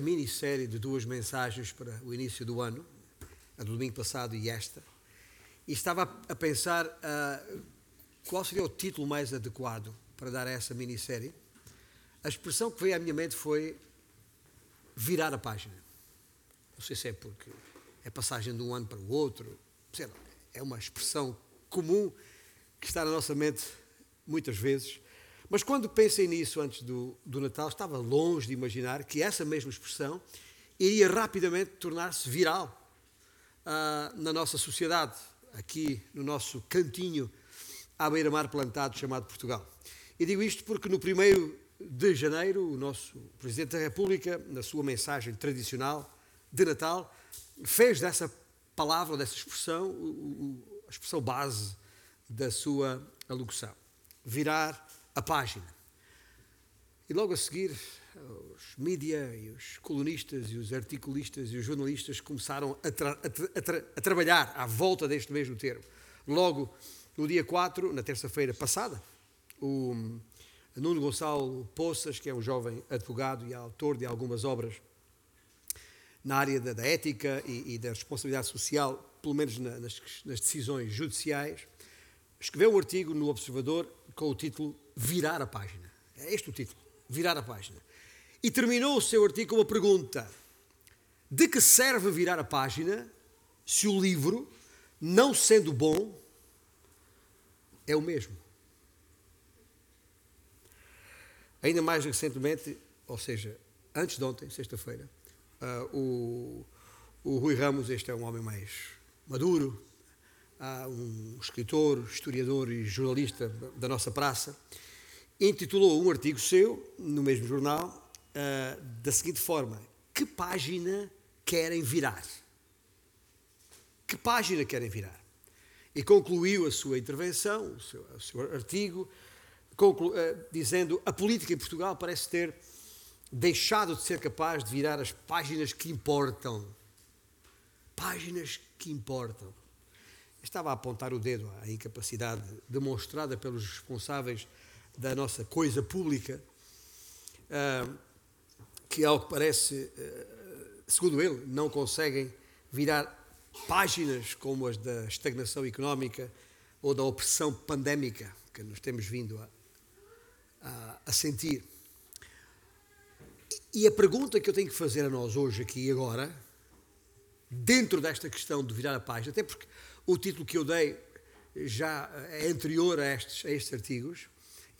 minissérie de duas mensagens para o início do ano, a do domingo passado e esta, e estava a pensar uh, qual seria o título mais adequado para dar a essa minissérie. A expressão que veio à minha mente foi virar a página. Não sei se é porque é passagem de um ano para o outro, é uma expressão comum que está na nossa mente muitas vezes. Mas quando pensei nisso antes do, do Natal, estava longe de imaginar que essa mesma expressão iria rapidamente tornar-se viral uh, na nossa sociedade, aqui no nosso cantinho à beira-mar plantado chamado Portugal. E digo isto porque no primeiro de janeiro, o nosso Presidente da República, na sua mensagem tradicional de Natal, fez dessa palavra, dessa expressão, a expressão base da sua alocução. Virar a página. E logo a seguir, os mídia e os colunistas e os articulistas e os jornalistas começaram a, tra a, tra a trabalhar à volta deste mesmo termo. Logo, no dia 4, na terça-feira passada, o Nuno Gonçalo Poças, que é um jovem advogado e autor de algumas obras na área da, da ética e, e, da responsabilidade social, pelo menos na, nas, nas decisões judiciais, escreveu um artigo no Observador com o título Virar a Página. É este o título, Virar a Página. E terminou o seu artigo com uma pergunta: De que serve virar a página se o livro, não sendo bom, é o mesmo? Ainda mais recentemente, ou seja, antes de ontem, sexta-feira, uh, o, o Rui Ramos, este é um homem mais maduro, uh, um escritor, historiador e jornalista da nossa praça, intitulou um artigo seu, no mesmo jornal, uh, da seguinte forma: Que página querem virar? Que página querem virar? E concluiu a sua intervenção, o seu, o seu artigo, conclu, uh, dizendo: a política em Portugal parece ter deixado de ser capaz de virar as páginas que importam. Páginas que importam. Estava a apontar o dedo à incapacidade demonstrada pelos responsáveis da nossa coisa pública, que, ao que parece, uh, segundo ele, não conseguem virar páginas como as da estagnação económica ou da opressão pandémica que nos temos vindo a, a, a sentir. E a pergunta que eu tenho que fazer a nós hoje, aqui e agora, dentro desta questão de virar a página, até porque o título que eu dei já é anterior a estes, a estes artigos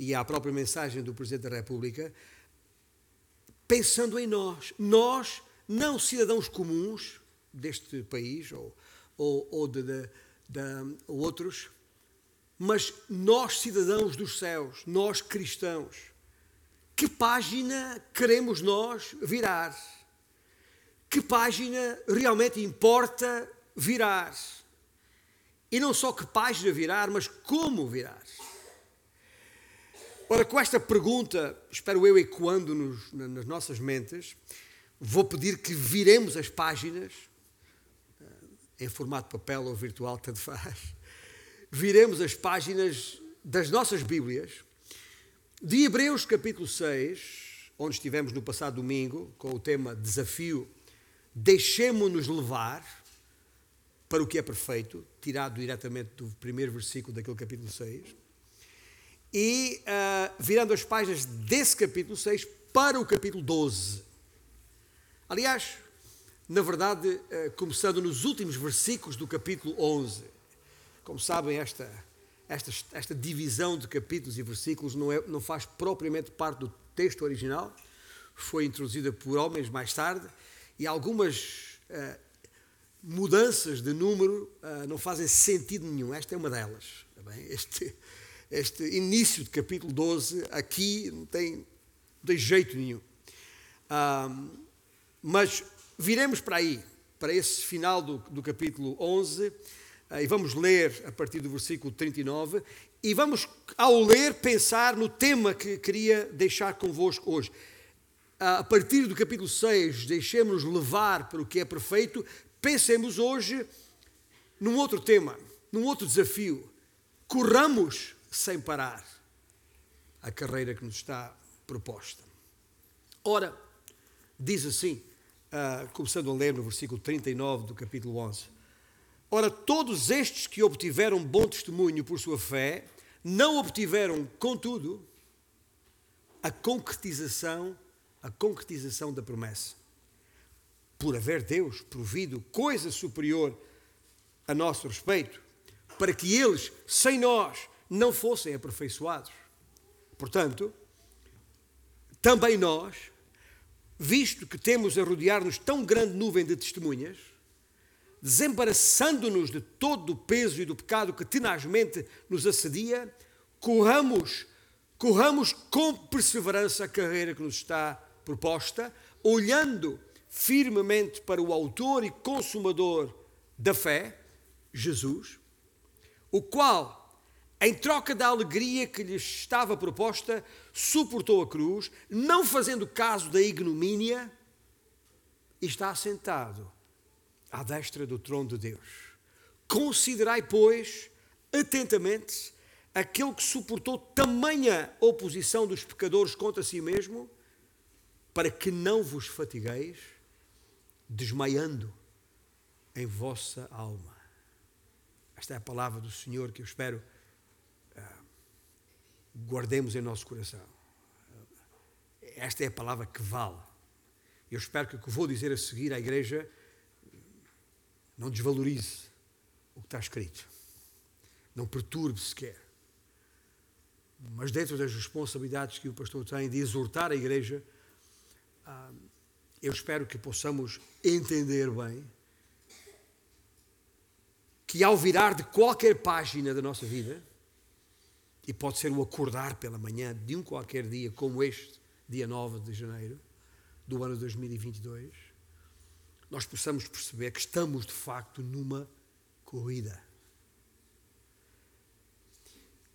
e à própria mensagem do Presidente da República, pensando em nós, nós, não cidadãos comuns deste país ou, ou, ou de, de, de outros, mas nós, cidadãos dos céus, nós cristãos, que página queremos nós virar? Que página realmente importa virar? E não só que página virar, mas como virar. Ora, com esta pergunta, espero eu ecoando-nos nas nossas mentes, vou pedir que viremos as páginas, eh, em formato papel ou virtual, tanto faz, viremos as páginas das nossas Bíblias, de Hebreus capítulo 6, onde estivemos no passado domingo, com o tema Desafio, deixemo-nos levar para o que é perfeito, tirado diretamente do primeiro versículo daquele capítulo 6, e uh, virando as páginas desse capítulo 6 para o capítulo 12. Aliás, na verdade, uh, começando nos últimos versículos do capítulo 11. Como sabem, esta, esta, esta divisão de capítulos e versículos não, é, não faz propriamente parte do texto original, foi introduzida por homens mais tarde, e algumas uh, mudanças de número uh, não fazem sentido nenhum. Esta é uma delas. Tá este, este início de capítulo 12 aqui não tem, não jeito nenhum. Uh, mas viremos para aí, para esse final do, do capítulo 11, uh, e vamos ler a partir do versículo 39, e vamos, ao ler, pensar no tema que queria deixar convosco hoje. A partir do capítulo 6, deixemos-nos levar para o que é perfeito, Pensemos hoje num outro tema, num outro desafio. Corramos sem parar a carreira que nos está proposta. Ora, diz assim uh, começando a ler no versículo 39 do capítulo 11. Ora, todos estes que obtiveram bom testemunho por sua fé, não obtiveram, contudo, a concretização, a concretização da promessa. Por haver Deus provido coisa superior a nosso respeito, para que eles, sem nós, não fossem aperfeiçoados. Portanto, também nós, visto que temos a rodear-nos tão grande nuvem de testemunhas, desembaraçando-nos de todo o peso e do pecado que tenazmente nos assedia, corramos, corramos com perseverança a carreira que nos está proposta, olhando firmemente para o autor e consumador da fé, Jesus, o qual em troca da alegria que lhe estava proposta, suportou a cruz, não fazendo caso da ignomínia, e está assentado à destra do trono de Deus. Considerai, pois, atentamente aquele que suportou tamanha oposição dos pecadores contra si mesmo, para que não vos fatigueis, desmaiando em vossa alma. Esta é a palavra do Senhor que eu espero guardemos em nosso coração. Esta é a palavra que vale. Eu espero que o que vou dizer a seguir à igreja não desvalorize o que está escrito, não perturbe sequer. Mas dentro das responsabilidades que o pastor tem de exortar a igreja, ah, eu espero que possamos entender bem que ao virar de qualquer página da nossa vida, e pode ser o acordar pela manhã de um qualquer dia, como este, dia 9 de janeiro do ano 2022, nós possamos perceber que estamos de facto numa corrida.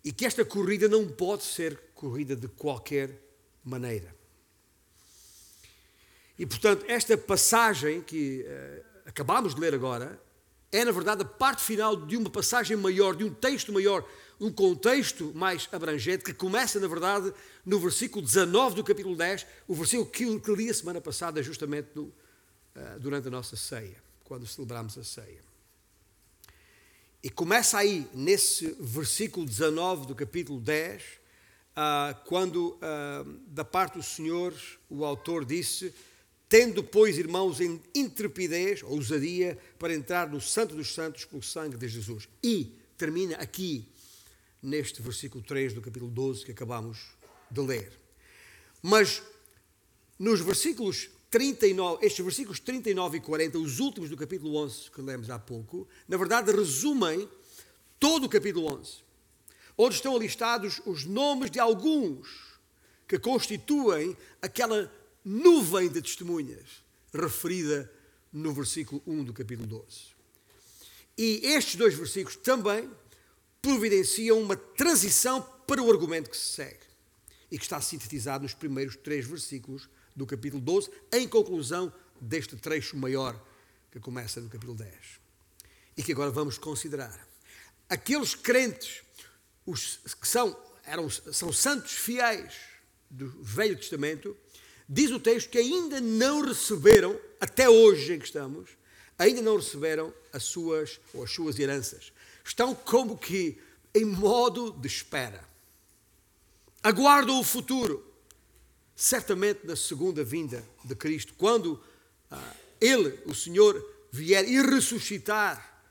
E que esta corrida não pode ser corrida de qualquer maneira. E portanto, esta passagem que uh, acabamos de ler agora é, na verdade, a parte final de uma passagem maior, de um texto maior um contexto mais abrangente que começa, na verdade, no versículo 19 do capítulo 10, o versículo que, que li a semana passada, justamente uh, durante a nossa ceia, quando celebramos a ceia. E começa aí, nesse versículo 19 do capítulo 10, uh, ah, quando, uh, da parte do Senhor, o autor disse: Tendo, pois, irmãos, em intrepidez, ousadia, para entrar no Santo dos Santos pelo sangue de Jesus. E termina aqui neste versículo 3 do capítulo 12 que acabamos de ler. Mas nos versículos 39, estes versículos 39 e 40, os últimos do capítulo 11 que lemos há pouco, na verdade resumem todo o capítulo 11, onde estão listados os nomes de alguns que constituem aquela nuvem de testemunhas referida no versículo 1 do capítulo 12. E estes dois versículos também providenciam uma transição para o argumento que se segue e que está sintetizado nos primeiros três versículos do capítulo 12, em conclusão deste trecho maior que começa no capítulo 10 e que agora vamos considerar. Aqueles crentes os que são, eram, são santos fiéis do Velho Testamento, diz o texto que ainda não receberam, até hoje em que estamos, ainda não receberam as suas, ou as suas heranças estão como que em modo de espera. Aguardam o futuro. Certamente na segunda vinda de Cristo, quando ah, Ele, o Senhor, vier e ressuscitar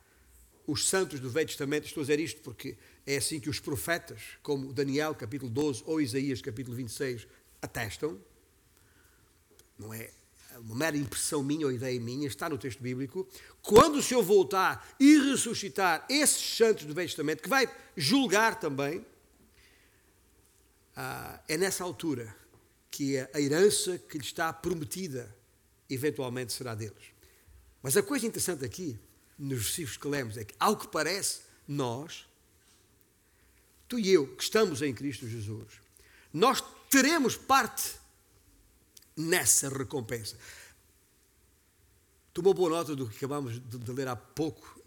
os santos do Velho Testamento. Estou a dizer isto porque é assim que os profetas, como Daniel capítulo 12 ou Isaías capítulo 26, atestam. Não é uma mera impressão minha ou ideia minha, está no texto bíblico, quando o Senhor voltar e ressuscitar esses santos do Velho Testamento, que vai julgar também, ah, é nessa altura que a herança que lhe está prometida eventualmente será deles. Mas a coisa interessante aqui, nos versículos que lemos, é que, ao que parece, nós, tu e eu, que estamos em Cristo Jesus, nós teremos parte nessa recompensa. Tomou boa nota do que acabamos de ler há pouco,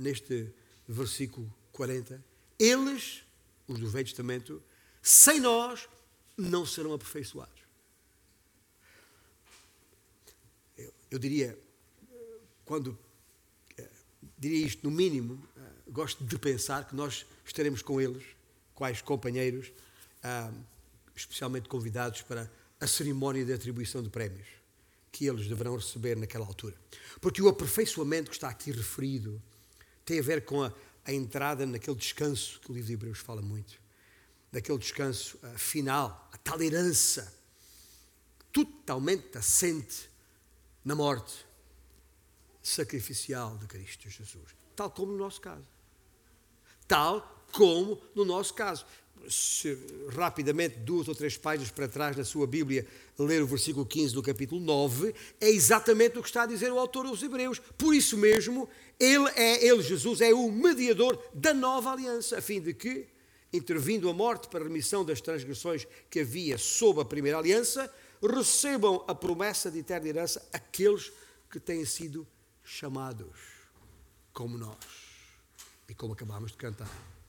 neste versículo 40. Eles, os do Velho Testamento, sem nós, não serão aperfeiçoados. eu diria, quando diria isto no mínimo, gosto de pensar que nós estaremos com eles, quais companheiros, especialmente convidados para a cerimónia de atribuição de prémios que eles deverão receber naquela altura. Porque o aperfeiçoamento que está aqui referido tem a ver com a, a entrada naquele descanso que o livro de Hebreus fala muito, daquele descanso uh, final, a tal herança totalmente assente na morte sacrificial de Cristo Jesus, tal como no nosso caso. Tal como no nosso caso. Se rapidamente duas ou três páginas para trás na sua Bíblia ler o versículo 15 do capítulo 9, é exatamente o que está a dizer o autor aos Hebreus. Por isso mesmo, ele é, ele, Jesus, é o mediador da nova aliança, a fim de que, intervindo a morte para a remissão das transgressões que havia sob a primeira aliança, recebam a promessa de eterna herança aqueles que têm sido chamados, como nós, e como acabámos de cantar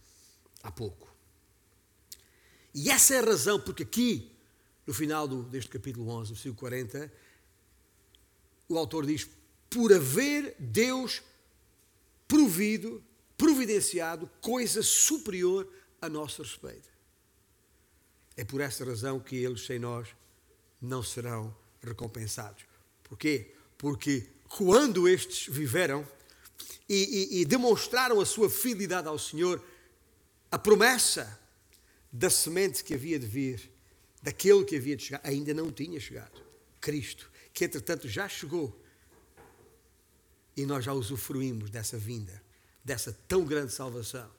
há pouco. E essa é a razão porque aqui, no final do, deste capítulo 11, versículo 40, o autor diz: Por haver Deus provido, providenciado coisa superior a nosso respeito. É por essa razão que eles, sem nós, não serão recompensados. Porquê? Porque quando estes viveram e, e, e demonstraram a sua fidelidade ao Senhor, a promessa da semente que havia de vir, daquele que havia de chegar, ainda não tinha chegado. Cristo, que entretanto já chegou. E nós já usufruímos dessa vinda, dessa tão grande salvação,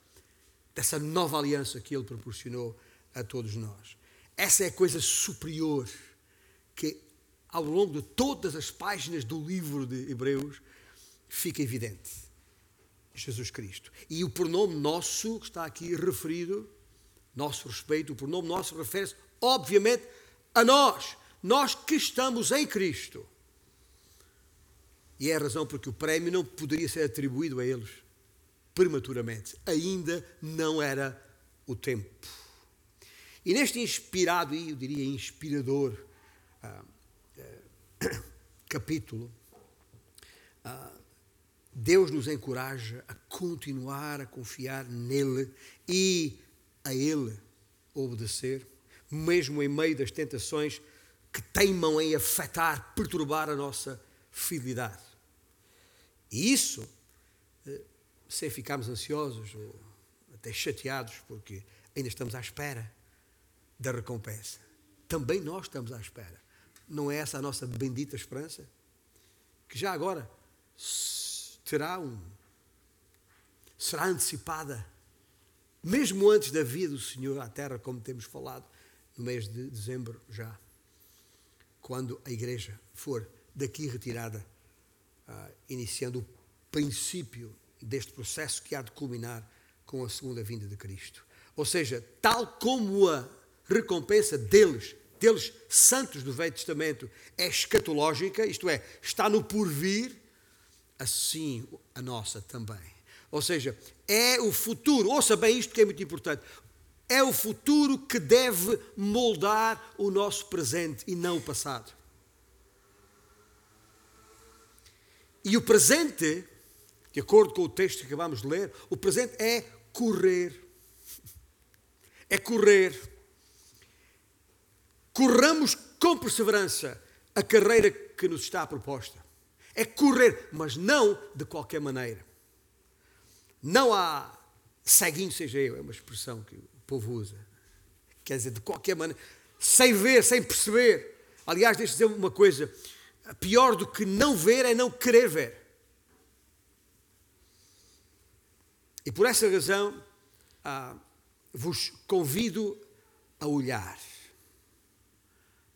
dessa nova aliança que Ele proporcionou a todos nós. Essa é a coisa superior que, ao longo de todas as páginas do livro de Hebreus, fica evidente. Jesus Cristo. E o pronome nosso, que está aqui referido, nosso respeito, o pronome nosso refere-se, obviamente, a nós, nós que estamos em Cristo. E é a razão porque o prémio não poderia ser atribuído a eles prematuramente. Ainda não era o tempo. E neste inspirado, e eu diria inspirador, ah, ah, capítulo, ah, Deus nos encoraja a continuar a confiar nele e a Ele obedecer, mesmo em meio das tentações que teimam em afetar, perturbar a nossa fidelidade. E isso, eh, sem ficarmos ansiosos ou até chateados, porque ainda estamos à espera da recompensa. Também nós estamos à espera. Não é essa a nossa bendita esperança? Que já agora terá um. será antecipada mesmo antes da vida do Senhor à terra, como temos falado no mês de dezembro já, quando a igreja for daqui retirada, uh, iniciando o princípio deste processo que há de culminar com a segunda vinda de Cristo. Ou seja, tal como a recompensa deles, deles santos do Velho Testamento, é escatológica, isto é, está no porvir, assim a nossa também. Ou seja, é o futuro, ouça bem isto que é muito importante. É o futuro que deve moldar o nosso presente e não o passado. E o presente, de acordo com o texto que acabamos de ler, o presente é correr. É correr. Corramos com perseverança a carreira que nos está proposta. É correr, mas não de qualquer maneira. Não há ceguinho seja eu, é uma expressão que o povo usa. Quer dizer, de qualquer maneira, sem ver, sem perceber. Aliás, deixa dizer uma coisa: pior do que não ver é não querer ver. E por essa razão, ah, vos convido a olhar.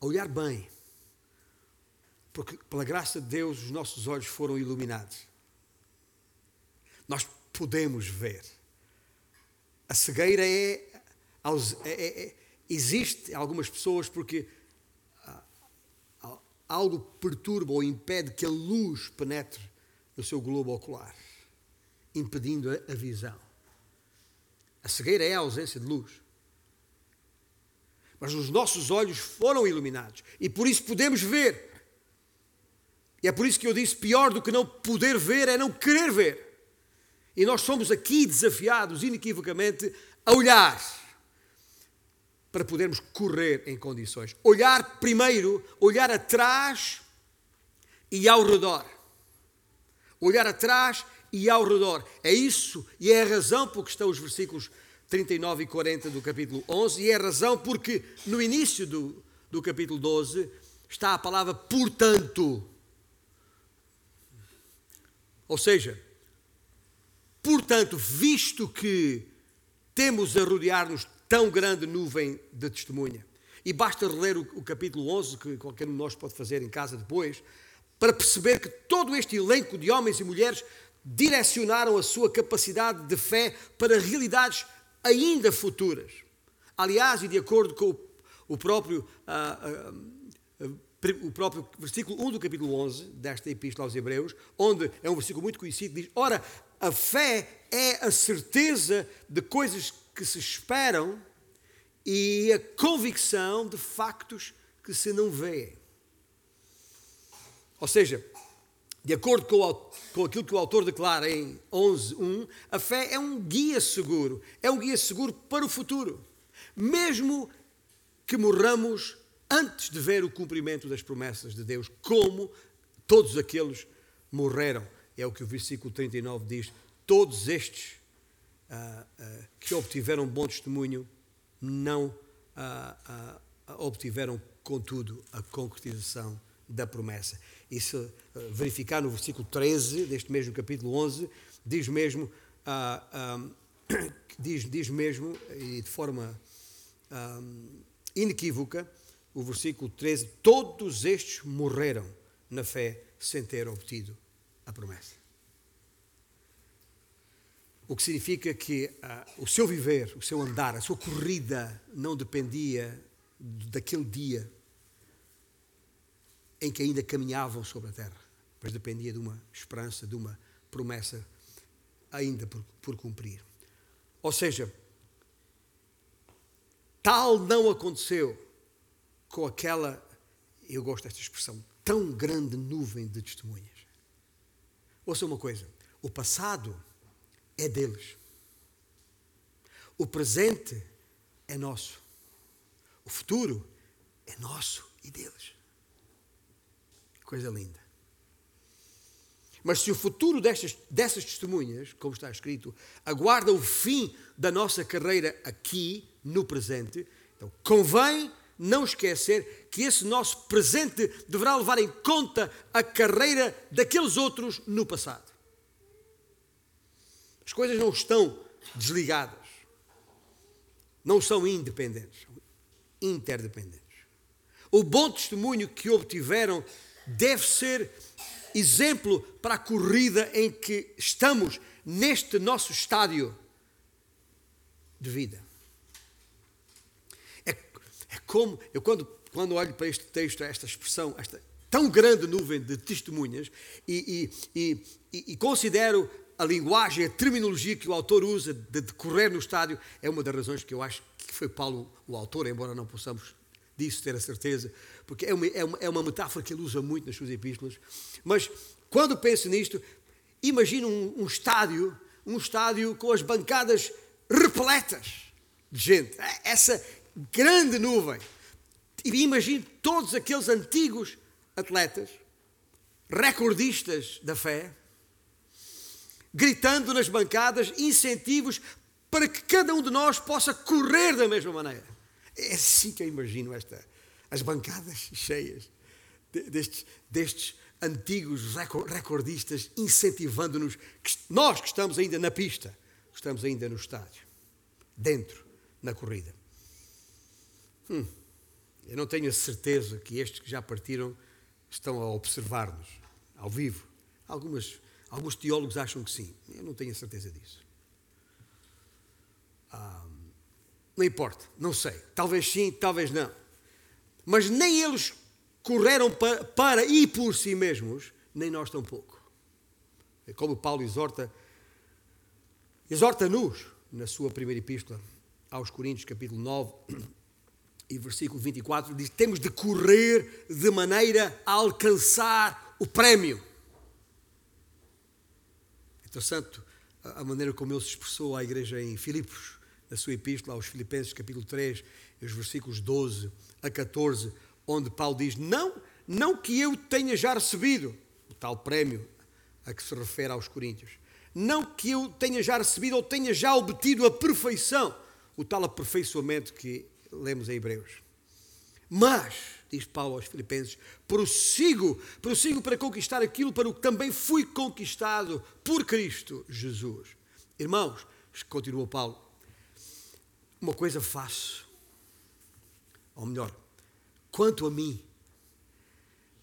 A olhar bem. Porque, pela graça de Deus, os nossos olhos foram iluminados. Nós podemos ver. A cegueira é, é, é, é existe algumas pessoas porque ah, algo perturba ou impede que a luz penetre no seu globo ocular, impedindo a, a visão. A cegueira é a ausência de luz. Mas os nossos olhos foram iluminados e por isso podemos ver. E é por isso que eu disse: pior do que não poder ver é não querer ver. E nós somos aqui desafiados, inequivocamente, a olhar para podermos correr em condições. Olhar primeiro, olhar atrás e ao redor. Olhar atrás e ao redor. É isso e é a razão por que estão os versículos 39 e 40 do capítulo 11 e é a razão porque no início do, do capítulo 12 está a palavra portanto. Ou seja, portanto, visto que temos a rodear-nos tão grande nuvem de testemunha, e basta reler o, capítulo 11, que qualquer um de nós pode fazer em casa depois, para perceber que todo este elenco de homens e mulheres direcionaram a sua capacidade de fé para realidades ainda futuras. Aliás, e de acordo com o próprio, uh, uh, o próprio versículo 1 do capítulo 11 desta Epístola aos Hebreus, onde é um versículo muito conhecido, diz: Ora, a fé é a certeza de coisas que se esperam e a convicção de factos que se não vêem. Ou seja, de acordo com, o, com aquilo que o autor declara em 11.1, a fé é um guia seguro, é um guia seguro para o futuro. Mesmo que morramos antes de ver o cumprimento das promessas de Deus, como todos aqueles morreram. É o que o versículo 39 diz. Todos estes uh, uh, que obtiveram bom testemunho não uh, obtiveram, contudo, a concretização da promessa. E se verificar no versículo 13 deste mesmo capítulo 11, diz mesmo, diz, diz mesmo, e de forma inequívoca, o versículo 13: Todos estes morreram na fé sem ter obtido a promessa. O que significa que uh, o seu viver, o seu andar, a sua corrida não dependia daquele dia em que ainda caminhavam sobre a terra, mas dependia de uma esperança, de uma promessa ainda por, por cumprir. Ou seja, tal não aconteceu com aquela, eu gosto desta expressão, tão grande nuvem de testemunhas. Ouça uma coisa: o passado é deles, o presente é nosso, o futuro é nosso e deles. Coisa linda. Mas se o futuro destas, dessas testemunhas, como está escrito, aguarda o fim da nossa carreira aqui, no presente, então convém não esquecer que esse nosso presente deverá levar em conta a carreira daqueles outros no passado. As coisas não estão desligadas, não são independentes, são interdependentes. O bom testemunho que obtiveram deve ser exemplo para a corrida em que estamos neste nosso estádio de vida. É, é como, eu quando, quando olho para este texto, esta expressão, esta tão grande nuvem de testemunhas, e, e, e, e considero a linguagem, a terminologia que o autor usa de, de correr no estádio, é uma das razões que eu acho que foi Paulo o autor, embora não possamos disso ter a certeza, porque é uma, é uma, é uma metáfora que ele usa muito nas suas epístolas. Mas quando penso nisto, imagino um, um estádio, um estádio com as bancadas repletas de gente, essa grande nuvem. E imagino todos aqueles antigos atletas, recordistas da fé, gritando nas bancadas incentivos para que cada um de nós possa correr da mesma maneira. É assim que eu imagino esta, as bancadas cheias destes, destes antigos recordistas incentivando-nos, nós que estamos ainda na pista, estamos ainda no estádio, dentro, na corrida. Hum, eu não tenho a certeza que estes que já partiram estão a observar-nos ao vivo. Algumas, alguns teólogos acham que sim, eu não tenho a certeza disso. Ah, não importa, não sei. Talvez sim, talvez não. Mas nem eles correram para, para e por si mesmos, nem nós tampouco. É como Paulo exorta, exorta-nos na sua primeira epístola aos Coríntios, capítulo 9 e versículo 24, diz: temos de correr de maneira a alcançar o prémio. Interessante a maneira como ele se expressou à igreja em Filipos, na sua epístola aos Filipenses, capítulo 3, os versículos 12 a 14, onde Paulo diz: Não, não que eu tenha já recebido o tal prémio a que se refere aos Coríntios, não que eu tenha já recebido ou tenha já obtido a perfeição, o tal aperfeiçoamento que lemos em Hebreus. Mas, diz Paulo aos Filipenses, prossigo, prossigo para conquistar aquilo para o que também fui conquistado por Cristo Jesus. Irmãos, continuou Paulo, uma coisa faço, ou melhor, quanto a mim,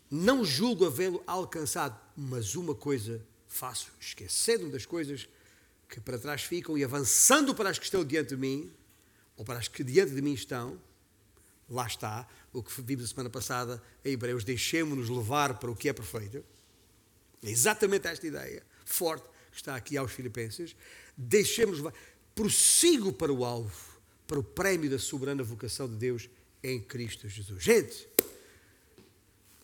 não julgo havê-lo alcançado, mas uma coisa faço, esquecendo das coisas que para trás ficam e avançando para as que estão diante de mim, ou para as que diante de mim estão, lá está o que vimos a semana passada em Hebreus, deixemos-nos levar para o que é perfeito. É exatamente esta ideia forte que está aqui aos Filipenses. Deixemos levar, prossigo para o alvo, para o prémio da soberana vocação de Deus em Cristo Jesus. Gente,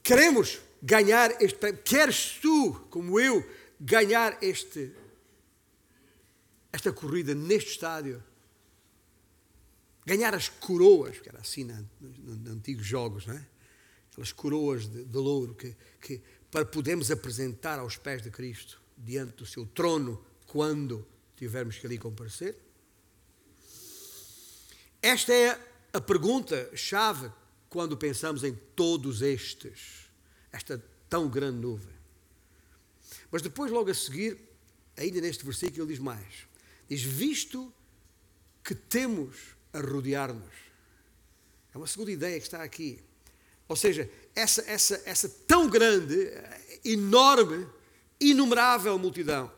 queremos ganhar este prémio. Queres tu, como eu, ganhar este, esta corrida neste estádio? Ganhar as coroas, que era assim nos antigos jogos, não é? aquelas coroas de, de louro que, que, para podermos apresentar aos pés de Cristo, diante do seu trono, quando tivermos que ali comparecer? Esta é a pergunta-chave quando pensamos em todos estes, esta tão grande nuvem. Mas depois, logo a seguir, ainda neste versículo, ele diz mais: diz, visto que temos a rodear-nos. É uma segunda ideia que está aqui. Ou seja, essa, essa, essa tão grande, enorme, inumerável multidão.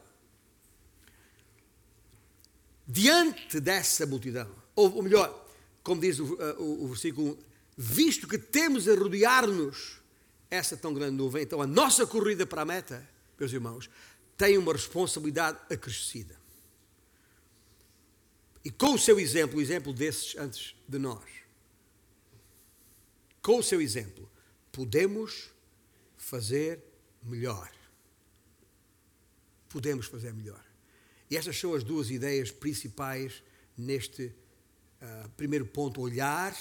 Diante dessa multidão, ou, ou melhor, como diz o, o, o versículo 1, visto que temos a rodear-nos essa tão grande nuvem, então a nossa corrida para a meta, meus irmãos, tem uma responsabilidade acrescida. E com o seu exemplo, o exemplo desses antes de nós, com o seu exemplo, podemos fazer melhor. Podemos fazer melhor. E estas são as duas ideias principais neste uh, primeiro ponto: olhar,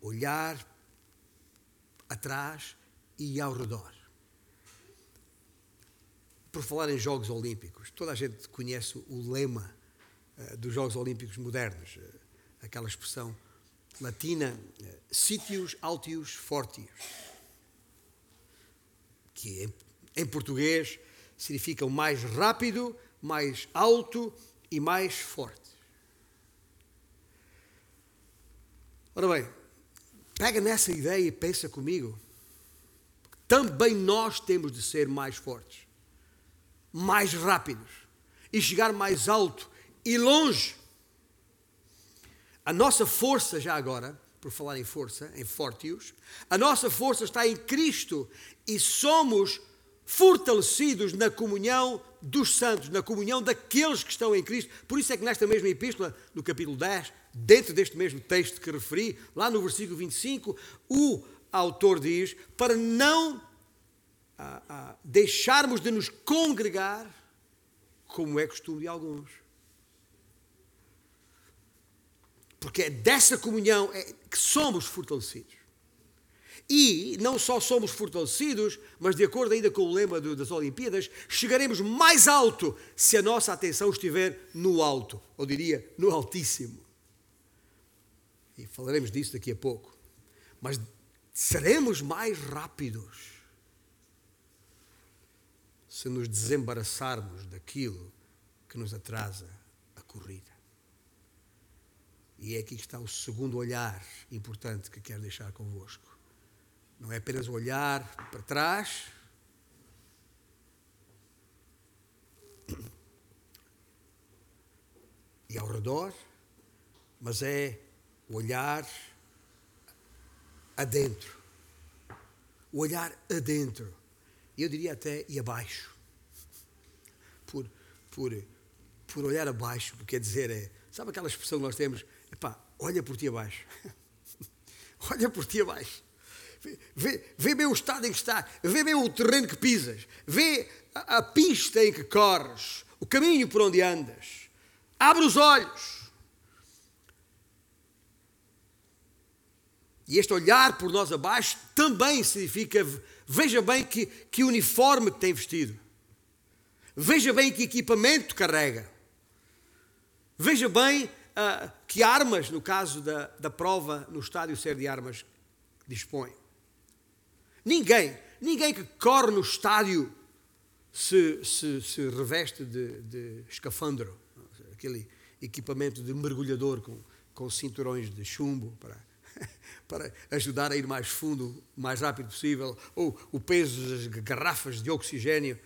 olhar atrás e ao redor. Por falar em Jogos Olímpicos, toda a gente conhece o lema dos Jogos Olímpicos modernos, eh, aquela expressão latina, eh, sitius altius fortius, que em, português significa mais rápido, mais alto e mais forte. Ora bem, pega nessa ideia e pensa comigo. Também nós temos de ser mais fortes, mais rápidos e chegar mais alto e longe. A nossa força, já agora, por falar em força, em fortius, a nossa força está em Cristo e somos fortalecidos na comunhão dos santos, na comunhão daqueles que estão em Cristo. Por isso é que nesta mesma epístola, no capítulo 10, dentro deste mesmo texto que referi, lá no versículo 25, o autor diz: para não ah, ah, deixarmos de nos congregar, como é costume de alguns. Porque é dessa comunhão é que somos fortalecidos. E não só somos fortalecidos, mas de acordo ainda com o lema das Olimpíadas, chegaremos mais alto se a nossa atenção estiver no alto, ou diria no altíssimo. E falaremos disso daqui a pouco. Mas seremos mais rápidos se nos desembaraçarmos daquilo que nos atrasa a corrida. E é aqui que está o segundo olhar importante que quero deixar convosco. Não é apenas olhar para trás, e ao redor, mas é olhar adentro. O olhar adentro. Eu diria até e abaixo. Por, por, por olhar abaixo, quer dizer, é, sabe aquela expressão que nós temos? Olha por ti abaixo. olha por ti abaixo. vê, vê bem o estado em que está, vê bem o terreno que pisas, vê a, a pista em que corres, o caminho por onde andas. Abre os olhos. E este olhar por nós abaixo também significa veja bem que, que uniforme que tem vestido. Veja bem que equipamento carrega. Veja bem uh, que armas, no caso da, da prova no estádio Ser de Armas, dispõe. Ninguém, ninguém que corre no estádio se, se, se reveste de, de escafandro, aquele equipamento de mergulhador com, com cinturões de chumbo para para ajudar a ir mais fundo, mais rápido possível, ou o peso das garrafas de oxigênio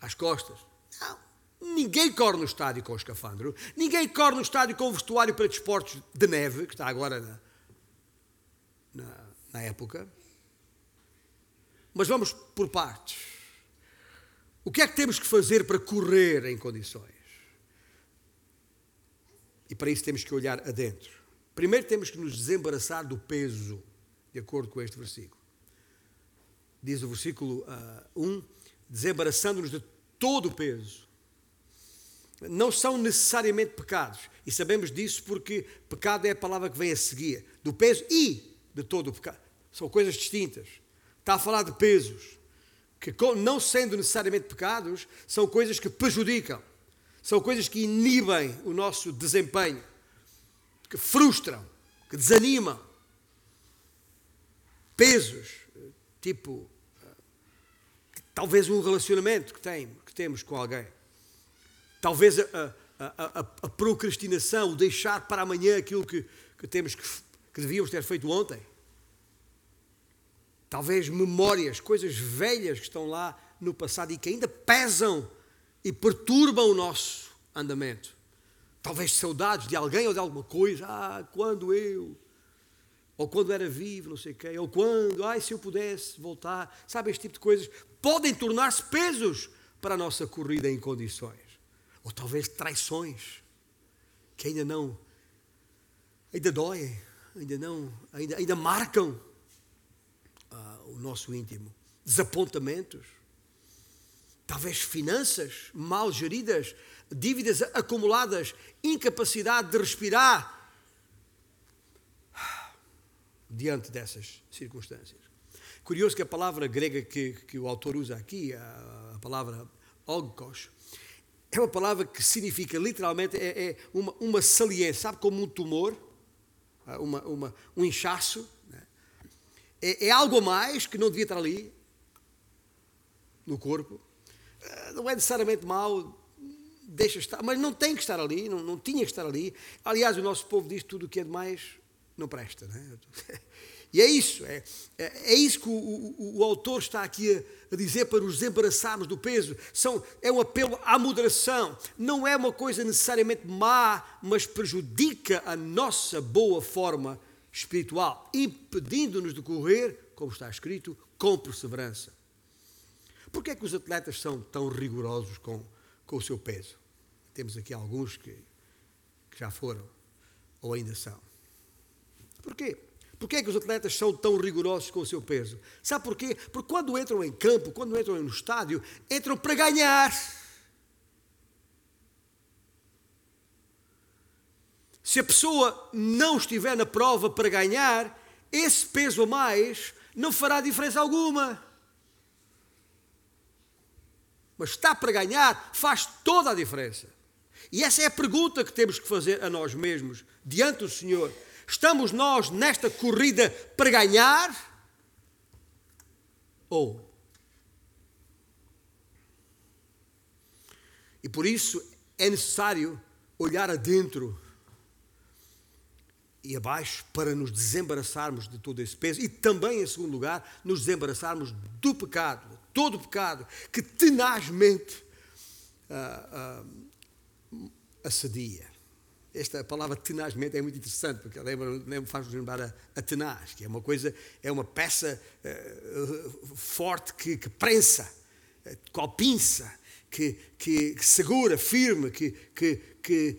às costas. Não. Ninguém corre no estádio com o escafandro, ninguém corre no estádio com o vestuário para desportos de neve, que está agora na, na, na época. Mas vamos por partes. O que é que temos que fazer para correr em condições? E para isso temos que olhar adentro. Primeiro temos que nos desembaraçar do peso, de acordo com este versículo. Diz o versículo uh, ah, 1: desembaraçando-nos de todo o peso. Não são necessariamente pecados, e sabemos disso porque pecado é a palavra que vem a seguir, do peso e de todo o pecado. São coisas distintas. Está a falar de pesos, que não sendo necessariamente pecados, são coisas que prejudicam, são coisas que inibem o nosso desempenho que frustram, que desanimam. Pesos, tipo, talvez um relacionamento que, tem, que temos com alguém. Talvez a, a, a, a procrastinação, o deixar para amanhã aquilo que, que temos que, que devíamos ter feito ontem. Talvez memórias, coisas velhas que estão lá no passado e que ainda pesam e perturbam o nosso andamento. Talvez saudades de alguém ou de alguma coisa. Ah, quando eu. Ou quando era vivo, não sei quem. Ou quando, ai, se eu pudesse voltar. Sabe, este tipo de coisas podem tornar-se pesos para a nossa corrida em condições. Ou talvez traições que ainda não. Ainda doem, ainda não. Ainda, ainda marcam ah, o nosso íntimo. Desapontamentos. Talvez finanças mal geridas dívidas acumuladas, incapacidade de respirar diante dessas circunstâncias. Curioso que a palavra grega que, que o autor usa aqui, a, a palavra ogkos, é uma palavra que significa literalmente é, é uma, uma saliência, sabe como um tumor, uma, uma, um inchaço. Né? É, é algo a mais que não devia estar ali no corpo. Eh, não é necessariamente mau, deixa estar, mas não tem que estar ali, não, não tinha que estar ali. Aliás, o nosso povo diz tudo o que é demais não presta. Não é? E é isso, é, é, é isso que o, o, o, autor está aqui a, a, dizer para nos embaraçarmos do peso. São, é um apelo à moderação. Não é uma coisa necessariamente má, mas prejudica a nossa boa forma espiritual, impedindo-nos de correr, como está escrito, com perseverança. Por que é que os atletas são tão rigorosos com, com o seu peso? Temos aqui alguns que, que já foram ou ainda são. Porquê? Porquê é que os atletas são tão rigorosos com o seu peso? Sabe porquê? Porque quando entram em campo, quando entram no estádio, entram para ganhar. Se a pessoa não estiver na prova para ganhar, esse peso a mais não fará diferença alguma mas está para ganhar, faz toda a diferença. E essa é a pergunta que temos que fazer a nós mesmos, diante do Senhor. Estamos nós nesta corrida para ganhar? Ou? E por isso é necessário olhar adentro e abaixo para nos desembaraçarmos de todo esse peso e também, em segundo lugar, nos desembaraçarmos do pecado, todo o pecado que tenazmente uh, uh, assedia. Esta palavra tenazmente é muito interessante, porque lembra, lembra, faz-nos lembrar a, a, tenaz, que é uma coisa, é uma peça uh, forte que, que prensa, qual pinça, que, que, que, segura, firme, que, que, que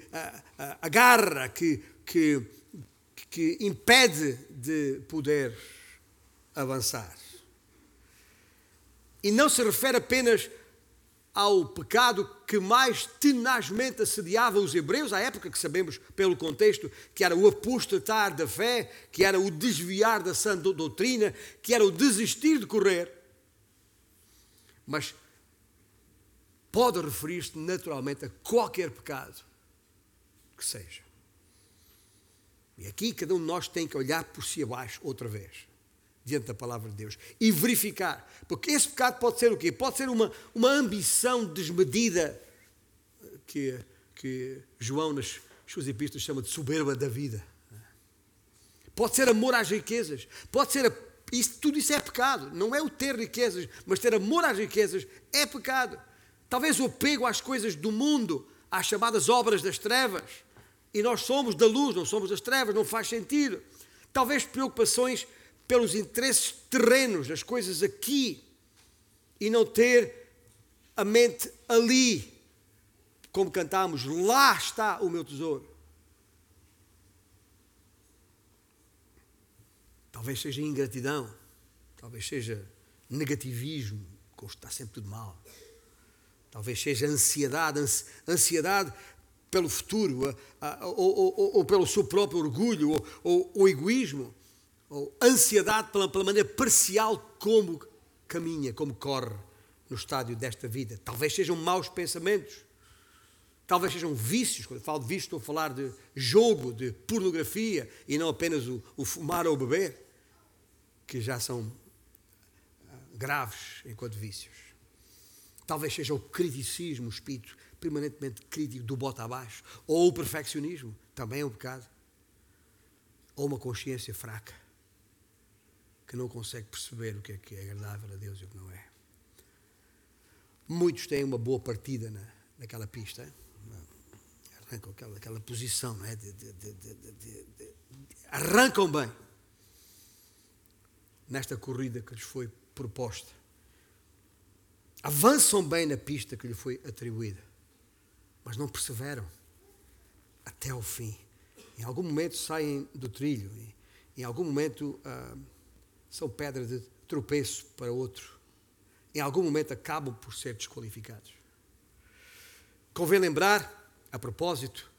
agarra, que, que, que impede de poder avançar. E não se refere apenas ao pecado que mais tenazmente assediava os hebreus à época, que sabemos pelo contexto que era o apostatar da fé, que era o desviar da sã doutrina, que era o desistir de correr. Mas pode referir-se naturalmente a qualquer pecado que seja. E aqui cada um de nós tem que olhar por si abaixo outra vez, diante da palavra de Deus, e verificar. Porque esse pecado pode ser o quê? Pode ser uma, uma ambição desmedida, que, que João nas suas epístolas chama de soberba da vida. Pode ser amor às riquezas, pode ser. Isso, tudo isso é pecado. Não é o ter riquezas, mas ter amor às riquezas é pecado. Talvez o apego às coisas do mundo, às chamadas obras das trevas e nós somos da luz, não somos das trevas, não faz sentido. Talvez preocupações pelos interesses terrenos, das coisas aqui, e não ter a mente ali, como cantamos, lá está o meu tesouro. Talvez seja ingratidão, talvez seja negativismo, está sempre tudo mal. Talvez seja ansiedade, ansiedade pelo futuro, ou, ou, ou, pelo seu próprio orgulho, ou, ou egoísmo, ou ansiedade pela, pela maneira parcial como caminha, como corre no estádio desta vida. Talvez sejam maus pensamentos, talvez sejam vícios. Quando falo de vício, estou a falar de jogo, de pornografia e não apenas o, o fumar ou beber, que já são ah, graves enquanto vícios. Talvez seja o criticismo, o espírito permanentemente crítico do bota abaixo, ou o perfeccionismo, também é um pecado, ou uma consciência fraca, que não consegue perceber o que é que é agradável a Deus e o que não é. Muitos têm uma boa partida na, naquela pista, arrancam aquela, aquela posição, não é? de, de, de, arrancam bem nesta corrida que lhes foi proposta. Avançam bem na pista que lhe foi atribuída mas não perseveram até o fim. Em algum momento saem do trilho, em algum momento ah, são pedra de tropeço para outro, em algum momento acabam por ser desqualificados. Convém lembrar, a propósito,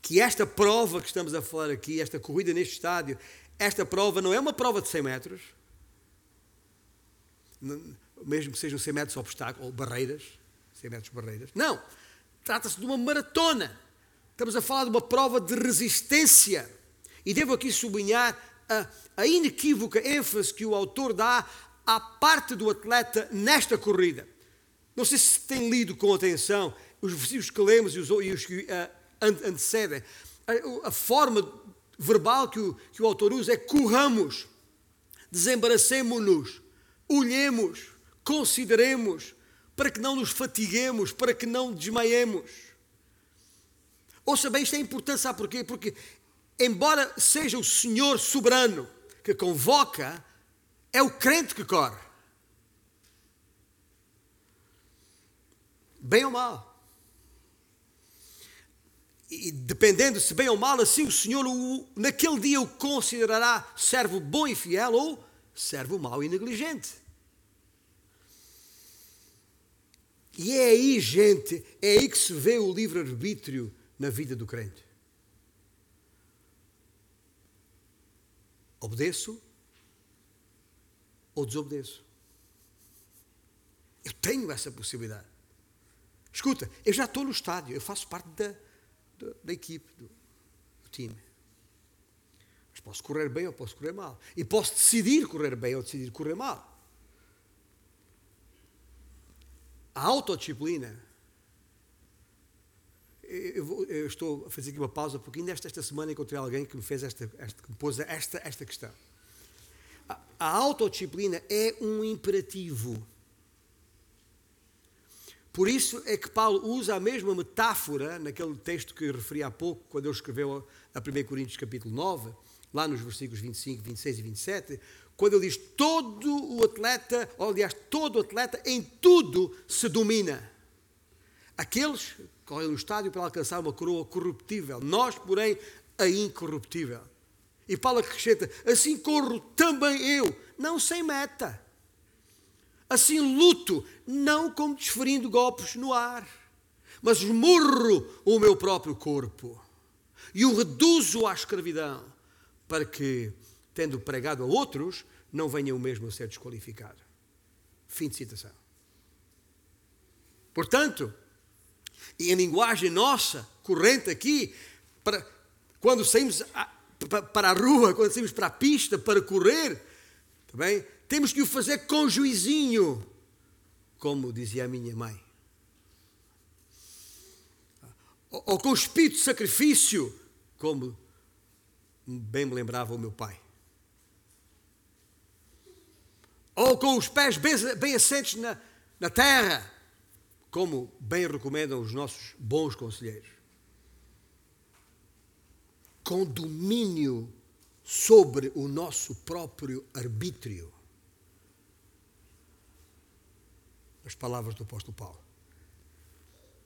que esta prova que estamos a falar aqui, esta corrida neste estádio, esta prova não é uma prova de 100 metros, mesmo que sejam 100 metros obstáculos ou barreiras, 100 metros barreiras. Não! Trata-se de uma maratona. Estamos a falar de uma prova de resistência. E devo aqui sublinhar a, a inequívoca ênfase que o autor dá à parte do atleta nesta corrida. Não sei se tem lido com atenção os versículos que lemos e os, e os que uh, antecedem. A, a, forma verbal que o, que o autor usa é corramos, desembaracemos-nos, olhemos, consideremos, para que não nos fatiguemos, para que não desmaiemos. Ouça bem, isto é importante, sabe porquê? Porque, embora seja o Senhor soberano que convoca, é o crente que corre. Bem ou mal. E dependendo se bem ou mal, assim o Senhor o, naquele dia o considerará servo bom e fiel ou servo mau e negligente. E é aí, gente, é aí que se vê o livre-arbítrio na vida do crente. Obedeço ou desobedeço. Eu tenho essa possibilidade. Escuta, eu já estou no estádio, eu faço parte da, da, da equipe, do, do time. Mas posso correr bem ou posso correr mal. E posso decidir correr bem ou decidir correr mal. a autodisciplina. Eu, eu, estou a fazer aqui uma pausa, porque ainda esta, esta semana encontrei alguém que me fez esta, esta que me pôs esta, esta questão. A, a autodisciplina é um imperativo. Por isso é que Paulo usa a mesma metáfora naquele texto que referi há pouco, quando ele escreveu a 1 Coríntios capítulo 9, lá nos versículos 25, 26 e 27, quando ele diz todo o atleta, ou aliás, todo atleta em tudo se domina. Aqueles correm no estádio para alcançar uma coroa corruptível, nós, porém, a incorruptível. E Paulo acrescenta: assim corro também eu, não sem meta. Assim luto, não como desferindo golpes no ar, mas esmurro o meu próprio corpo e o reduzo à escravidão, para que, tendo pregado a outros, não venha o mesmo a ser desqualificado. Fim de citação. Portanto, e em linguagem nossa, corrente aqui, para, quando saímos a, para a rua, quando saímos para a pista para correr, também tá temos que o fazer com juizinho, como dizia a minha mãe. Ou, ou com espírito de sacrifício, como bem me lembrava o meu pai. Ou com os pés bem, bem assentes na, na terra, como bem recomendam os nossos bons conselheiros. Com domínio sobre o nosso próprio arbítrio. As palavras do apóstolo Paulo.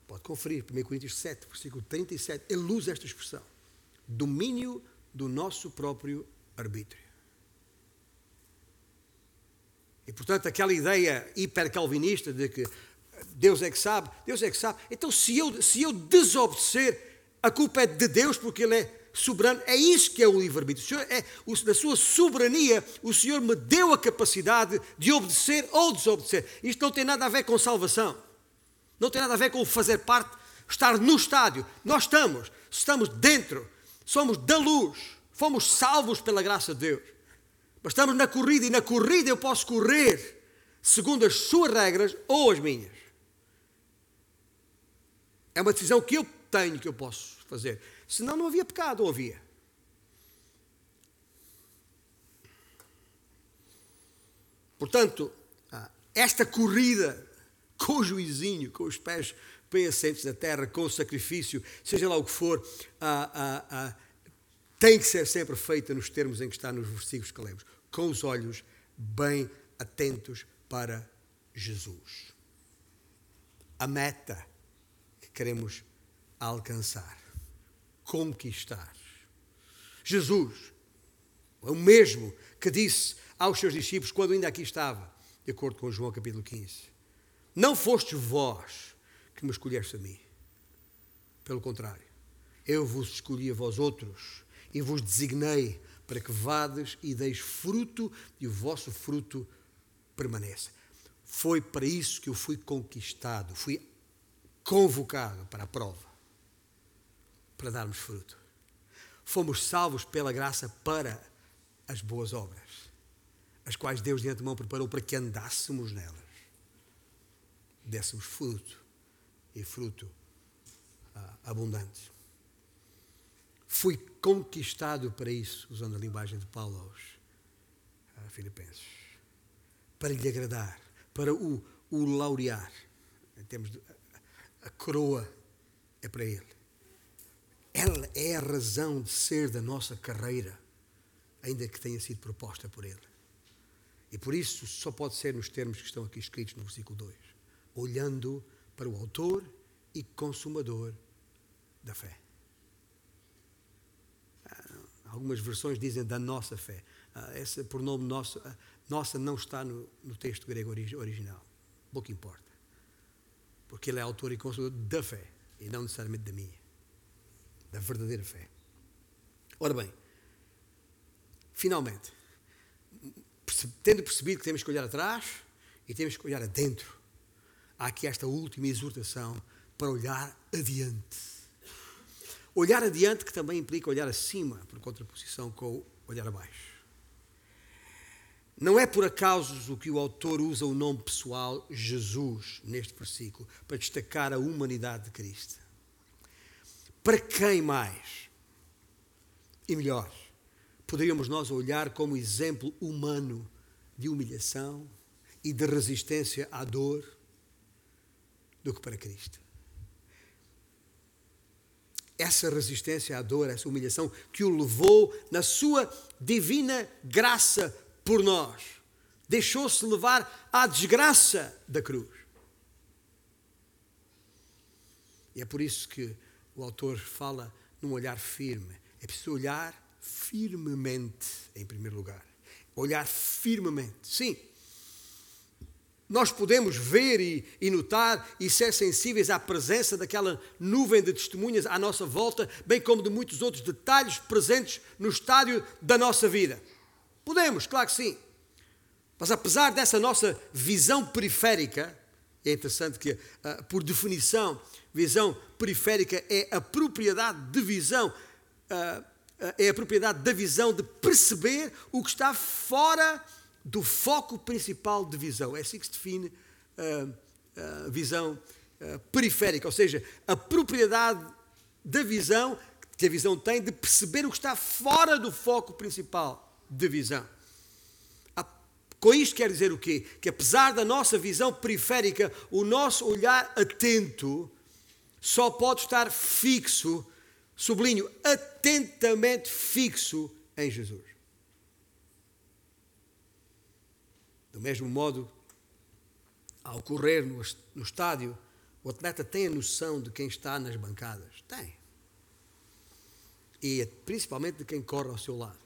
Pode conferir, 1 Coríntios 7, versículo 37, ele usa esta expressão. Domínio do nosso próprio arbítrio. E, portanto, aquela ideia hipercalvinista de que Deus é que sabe, Deus é que sabe. Então, se eu, se eu desobedecer, a culpa é de Deus porque Ele é soberano. É isso que é o livre-arbítrio. É, na sua soberania, o Senhor me deu a capacidade de obedecer ou desobedecer. Isto não tem nada a ver com salvação. Não tem nada a ver com fazer parte, estar no estádio. Nós estamos, estamos dentro, somos da luz, fomos salvos pela graça de Deus. Mas estamos na corrida e na corrida eu posso correr segundo as suas regras ou as minhas. É uma decisão que eu tenho, que eu posso fazer. Senão não havia pecado, ou havia? Portanto, ah, esta corrida com o juizinho, com os pés bem assentes na terra, com o sacrifício, seja lá o que for, ah, ah, tem que ser sempre feita nos termos em que está nos versículos que lemos, com os olhos bem atentos para Jesus. A meta queremos alcançar, conquistar. Jesus, o mesmo que disse aos seus discípulos quando ainda aqui estava, de acordo com João capítulo 15: Não fostes vós que me escolheste a mim. Pelo contrário, eu vos escolhi a vós outros e vos designei para que vades e deis fruto e o vosso fruto permaneça. Foi para isso que eu fui conquistado, fui convocado para a prova, para darmos fruto. Fomos salvos pela graça para as boas obras, as quais Deus de antemão preparou para que andássemos nelas, dessemos fruto e fruto ah, abundante. Fui conquistado para isso, usando a linguagem de Paulo aos ah, Filipenses, para lhe agradar, para o, o laurear, em termos de a coroa é para Ele. Ela é a razão de ser da nossa carreira, ainda que tenha sido proposta por Ele. E por isso só pode ser nos termos que estão aqui escritos no versículo 2: olhando para o Autor e Consumador da fé. Ah, algumas versões dizem da nossa fé. Ah, essa, por nome nosso, ah, nossa não está no, no texto grego original. Pouco importa. Porque ele é autor e consumador da fé e não necessariamente da minha, da verdadeira fé. Ora bem, finalmente, tendo percebido que temos que olhar atrás e temos que olhar adentro, há aqui esta última exortação para olhar adiante. Olhar adiante que também implica olhar acima, por contraposição com o olhar abaixo. Não é por acaso que o autor usa o nome pessoal Jesus neste versículo para destacar a humanidade de Cristo. Para quem mais? E melhor, poderíamos nós olhar como exemplo humano de humilhação e de resistência à dor do que para Cristo. Essa resistência à dor, essa humilhação que o levou na sua divina graça por nós. Deixou-se levar à desgraça da cruz. E é por isso que o autor fala num olhar firme. É preciso olhar firmemente, em primeiro lugar. Olhar firmemente. Sim. Nós podemos ver e, e, notar e ser sensíveis à presença daquela nuvem de testemunhas à nossa volta, bem como de muitos outros detalhes presentes no estádio da nossa vida. Podemos, claro que sim. Mas apesar dessa nossa visão periférica, é interessante que, uh, por definição, visão periférica é a propriedade de visão, uh, uh, é a propriedade da visão de perceber o que está fora do foco principal de visão. É assim que se define a visão periférica, ou seja, a propriedade da visão que a visão tem de perceber o que está fora do foco principal de visão. Com isto quer dizer o quê? Que apesar da nossa visão periférica, o nosso olhar atento só pode estar fixo, sublinho, atentamente fixo em Jesus. Do mesmo modo, ao correr no, no estádio, o atleta tem a noção de quem está nas bancadas. Tem. E principalmente de quem corre ao seu lado,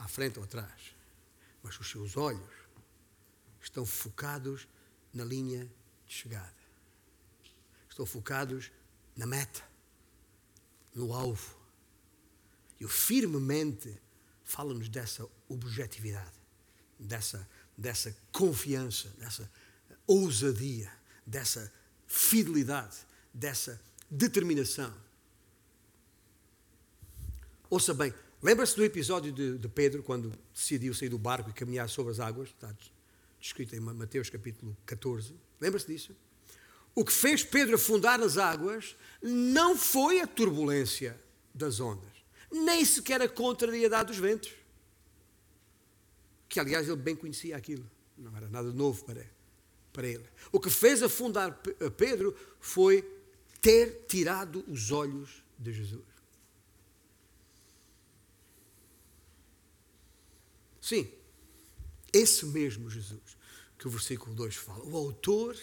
à frente ou atrás mas os seus olhos estão focados na linha de chegada. Estão focados na meta, no alvo. E o firmemente fala-nos dessa objetividade, dessa, dessa confiança, dessa ousadia, dessa fidelidade, dessa determinação. Ouça bem, Lembra-se do episódio de, de, Pedro, quando decidiu sair do barco e caminhar sobre as águas? Está descrito em Mateus capítulo 14. Lembra-se disso? O que fez Pedro afundar nas águas não foi a turbulência das ondas, nem sequer a contrariedade dos ventos. Que, aliás, ele bem conhecia aquilo. Não era nada novo para, para ele. O que fez afundar Pedro foi ter tirado os olhos de Jesus. Sim, esse mesmo Jesus que o versículo 2 fala, o autor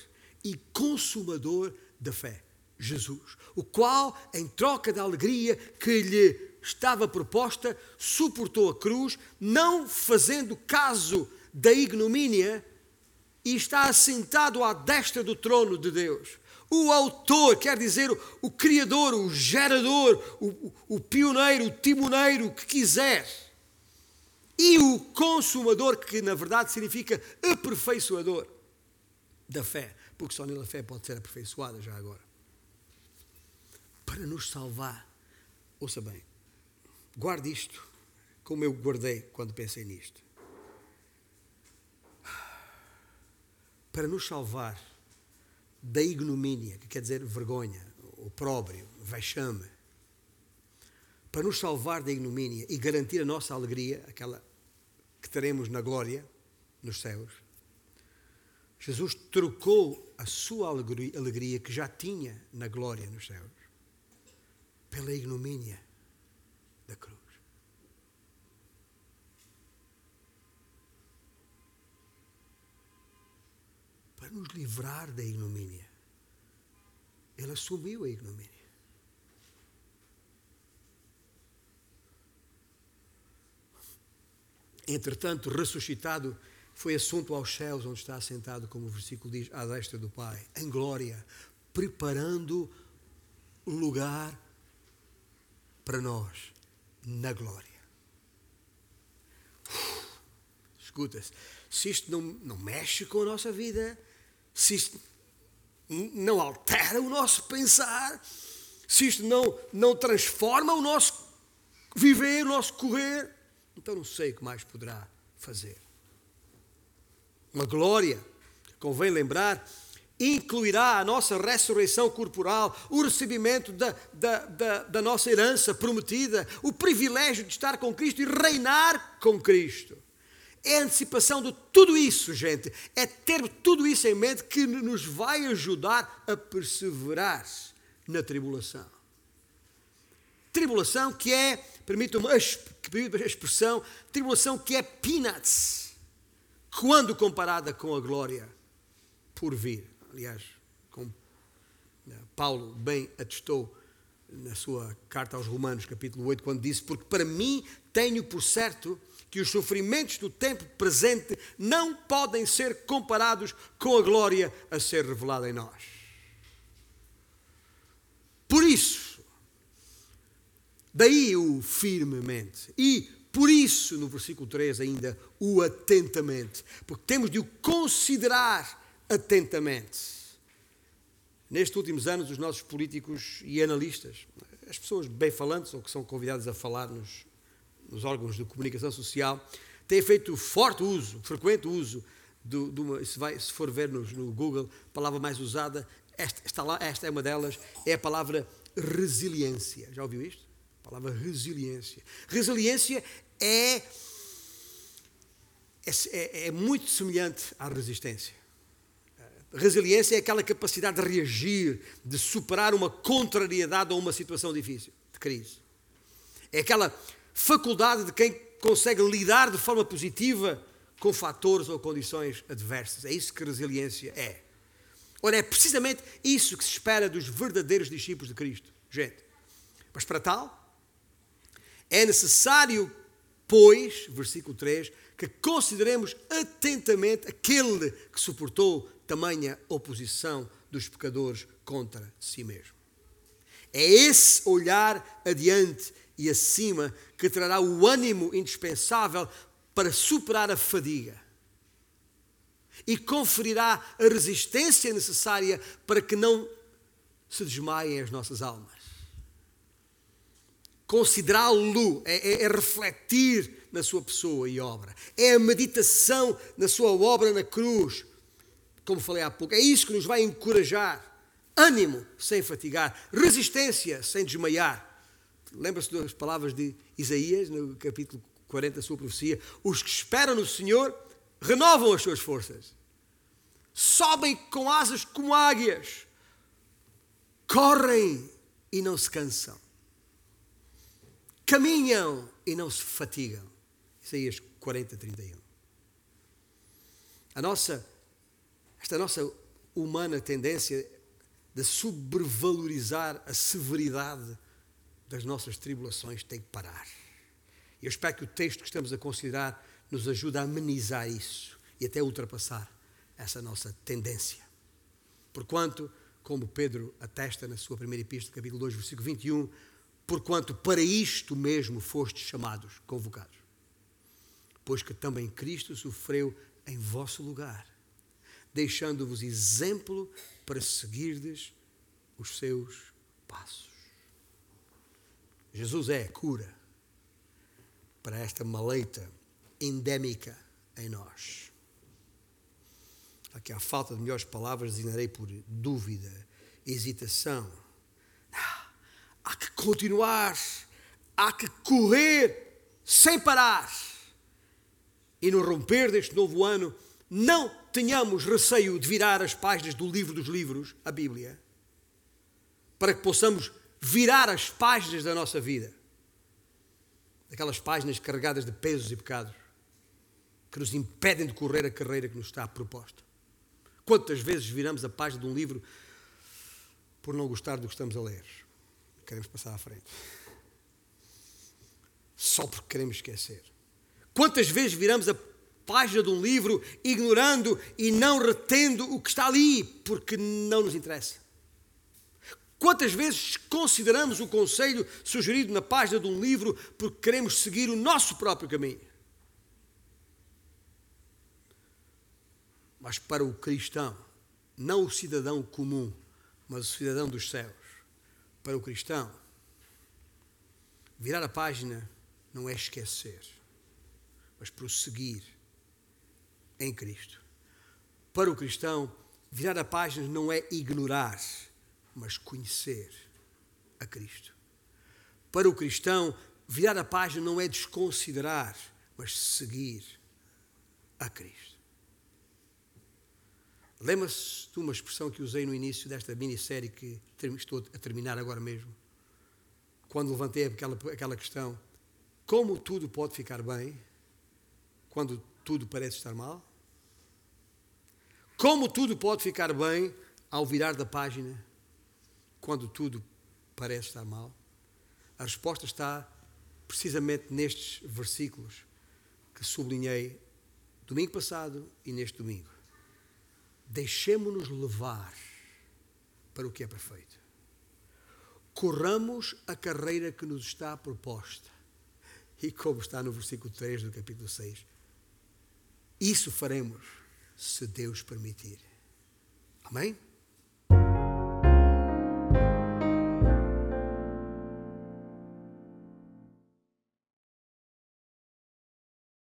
e consumador da fé, Jesus, o qual, em troca da alegria que lhe estava proposta, suportou a cruz, não fazendo caso da ignomínia, e está assentado à destra do trono de Deus. O autor, quer dizer, o, o criador, o gerador, o, o, o pioneiro, o timoneiro que quiser e o consumador, que na verdade significa aperfeiçoador da fé, porque só nele a fé pode ser aperfeiçoada já agora. Para nos salvar, ouça bem, guarde isto como eu guardei quando pensei nisto. Para nos salvar da ignomínia, que quer dizer vergonha, opróbrio, vexame, para nos salvar da ignomínia e garantir a nossa alegria, aquela que teremos na glória, nos céus, Jesus trocou a sua alegria, alegria que já tinha na glória nos céus pela ignomínia da cruz. Para nos livrar da ignomínia, ele assumiu a ignomínia. Entretanto, ressuscitado, foi assunto aos céus, onde está assentado, como o versículo diz, à destra do Pai, em glória, preparando lugar para nós na glória. Escuta-se, se isto não, não mexe com a nossa vida, se isto não altera o nosso pensar, se isto não, não transforma o nosso viver, o nosso correr, então não sei o que mais poderá fazer. Uma glória, convém lembrar, incluirá a nossa ressurreição corporal, o recebimento da, da, da, da, nossa herança prometida, o privilégio de estar com Cristo e reinar com Cristo. É a antecipação de tudo isso, gente. É ter tudo isso em mente que nos vai ajudar a perseverar na tribulação. Tribulação que é, permitam-me a expressão, tribulação que é peanuts, quando comparada com a glória por vir. Aliás, como né, Paulo bem atestou na sua carta aos Romanos, capítulo 8, quando disse: Porque para mim tenho por certo que os sofrimentos do tempo presente não podem ser comparados com a glória a ser revelada em nós. Por isso, daí o firmemente. E por isso, no versículo 3 ainda, o atentamente. Porque temos de o considerar atentamente. Nestes últimos anos, os nossos políticos e analistas, as pessoas bem falantes ou que são convidadas a falar nos, nos órgãos de comunicação social, têm feito forte uso, frequente uso, de uma, se, vai, se, for ver no, no, Google, a palavra mais usada, esta, esta, esta é uma delas, é a palavra resiliência. Já ouviu isto? Palavra resiliência. Resiliência é, é, é, é muito semelhante à resistência. Resiliência é aquela capacidade de reagir, de superar uma contrariedade ou uma situação difícil, de crise. É aquela faculdade de quem consegue lidar de forma positiva com fatores ou condições adversas. É isso que resiliência é. Ora, é precisamente isso que se espera dos verdadeiros discípulos de Cristo, gente. Mas para tal, é necessário, pois, versículo 3, que consideremos atentamente aquele que suportou tamanha oposição dos pecadores contra si mesmo. É esse olhar adiante e acima que trará o ânimo indispensável para superar a fadiga e conferirá a resistência necessária para que não se desmaiem as nossas almas. Considerá-lo é, é, é, refletir na sua pessoa e obra, é a meditação na sua obra na cruz, como falei há pouco. É isso que nos vai encorajar. Ânimo sem fatigar, resistência sem desmaiar. Lembra-se das palavras de Isaías, no capítulo 40 da sua profecia? Os que esperam no Senhor renovam as suas forças, sobem com asas como águias, correm e não se cansam, caminham e não se fatigam. Isaías 40, 31. A nossa esta nossa humana tendência de sobrevalorizar a severidade das nossas tribulações tem que parar. Eu espero que o texto que estamos a considerar nos ajude a amenizar isso e até ultrapassar essa nossa tendência. Porquanto, como Pedro atesta na sua primeira epístola, capítulo 2, versículo 21, porquanto para isto mesmo fostes chamados, convocados. Pois que também Cristo sofreu em vosso lugar deixando-vos exemplo para seguirdes os seus passos. Jesus é a cura para esta maleita endémica em nós. Aqui há falta de melhores palavras, designarei por dúvida, hesitação. Há que continuar, há que correr sem parar. E no romper deste novo ano, não tenhamos receio de virar as páginas do livro dos livros, a Bíblia, para que possamos virar as páginas da nossa vida. Aquelas páginas carregadas de pesos e pecados que nos impedem de correr a carreira que nos está proposta. Quantas vezes viramos a página de um livro por não gostar do que estamos a ler? Queremos passar à frente. Só porque queremos esquecer. Quantas vezes viramos a página de um livro, ignorando e não retendo o que está ali, porque não nos interessa. Quantas vezes consideramos o conselho sugerido na página de um livro porque queremos seguir o nosso próprio caminho? Mas para o cristão, não o cidadão comum, mas o cidadão dos céus, para o cristão, virar a página não é esquecer, mas prosseguir em Cristo. Para o cristão, virar a página não é ignorar, mas conhecer a Cristo. Para o cristão, virar a página não é desconsiderar, mas seguir a Cristo. Lembra-se de uma expressão que usei no início desta minissérie que estou a terminar agora mesmo? Quando levantei aquela, aquela questão: como tudo pode ficar bem quando tudo parece estar mal? Como tudo pode ficar bem ao virar da página, quando tudo parece estar mal? A resposta está precisamente nestes versículos que sublinhei domingo passado e neste domingo. Deixemos-nos levar para o que é perfeito. Corramos a carreira que nos está proposta. E como está no versículo 3 do capítulo 6, isso faremos se Deus permitir. Amém?